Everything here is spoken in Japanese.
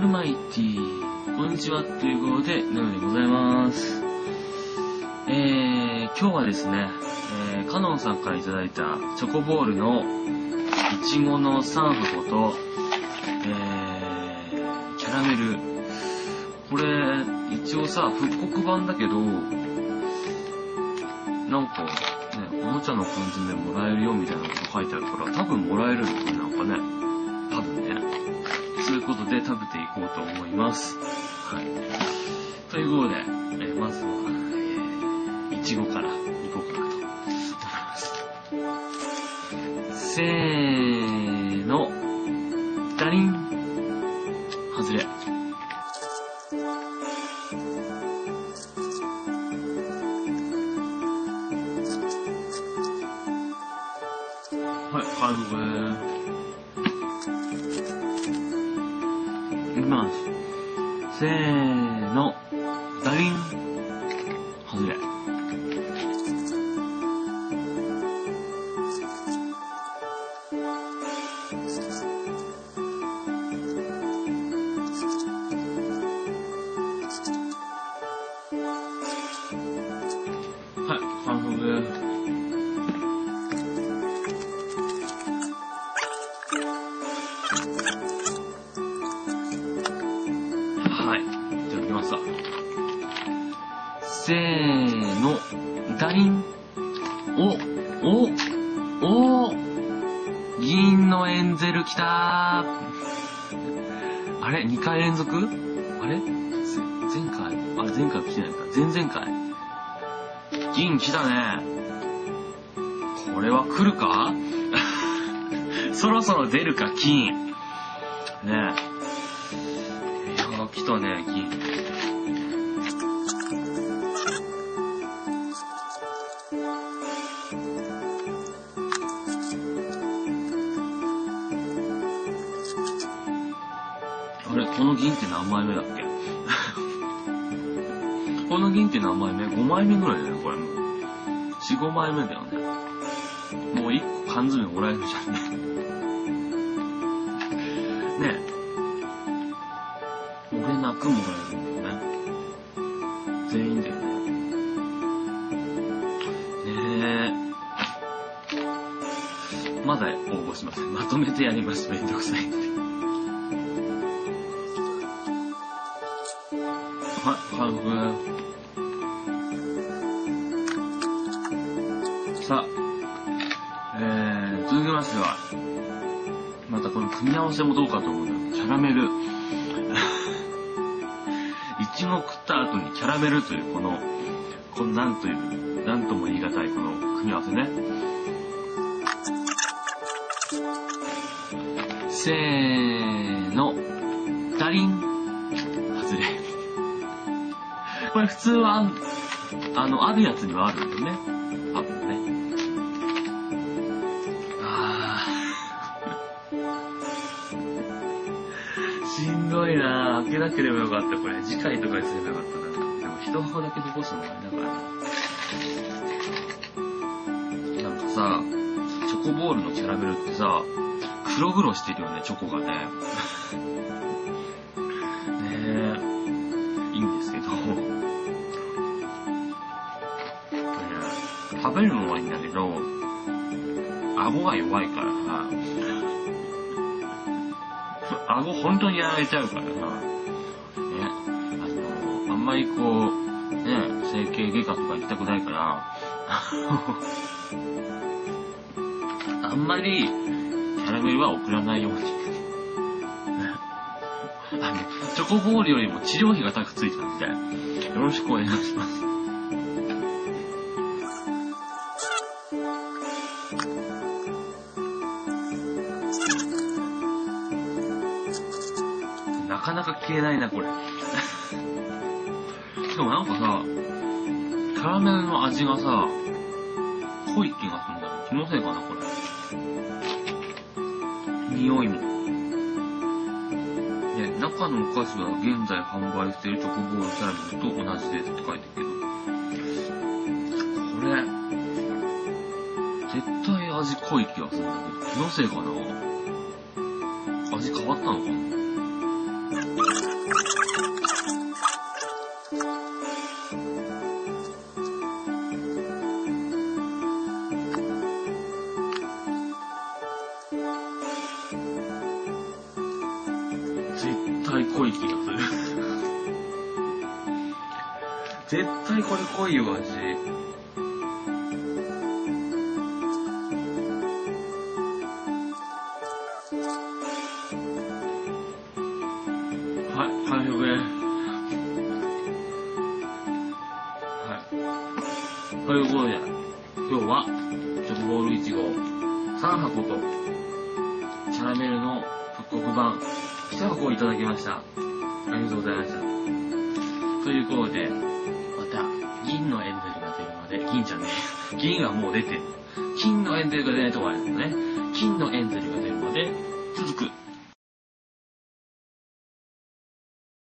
ールマイティー。こんにちは、ということで、なのでございます。えー、今日はですね、えー、カノンさんからいただいたチョコボールのいちごの3箱と、えー、キャラメル。これ、一応さ、復刻版だけど、なんか、ね、おもちゃの感じでもらえるよみたいなこと書いてあるから、多分もらえるのかななんかね。多分ね。そういうことで食べていこうと思います。はい。ということで、えーまずは、えーいちごからいこうかなと思います。せーの、ダリン。外れ。はい、完食です。ます。せーの、ダリン。外れ。はい、完食です。せーの、ダリン。お、お、お銀のエンゼル来たー。あれ ?2 回連続？あれ？前回？あ、前回来てないか。前々回。銀来たね。これは来るか？そろそろ出るか、金。ねえ。いや、来たね、銀。あれ、この銀って何枚目だっけ？この銀って何枚目 ?5 枚目ぐらいだよね、これもう。4、5枚目だよね。もう1個缶詰もらえるじゃんね。ねえ。俺泣くもらえるんだよね。全員だよね。ねえ。まだ応募しません。まとめてやります。めんどくさいんで。はい、完食。さあ、えー、続きましては、またこの組み合わせもどうかと思うんだけど、キャラメル。いちご食った後にキャラメルというこの、このなんという、なんとも言い難いこの組み合わせね。せー普通は、あの、あるやつにはあるんだよね。多分ね。あー。しんどいなぁ。開けなければよかった、これ。次回とかにすればよかったな。でも一箱だけ残すのもあれだからな。なんかさ、チョコボールのキャラメルってさ、黒々してるよね、チョコがね。食べるのはいいんだけど、顎が弱いからさ、顎本当にやられちゃうからさ、ね、あの、あんまりこう、ね、整形外科とか行きたくないから、あんまりキャラメルは送らないように。あの、チョコボールよりも治療費が高くついたんで、よろしくお願いします。なか消えないな、これ。しかもなんかさ、キャラメルの味がさ、濃い気がするんだよ。気のせいかな、これ。匂いも。ね、中のお菓子は現在販売しているチョコボールキャラメルと同じですって書いてるけど、これ、絶対味濃い気がするんだけど、気のせいかな？味変わったのかな？対濃い気がする。絶対これ濃いよ、味。はい、完食です。はい。ということで、今日は、チョコボールいちご3箱と、キャラメルの復刻版一箱をいただきました。ありがとうございました。ということで、また、銀のエンゼルが出るまで、銀じゃねえ。銀はもう出てる。金のエンゼルが出ないとこあるんですね。金のエンゼルが出るまで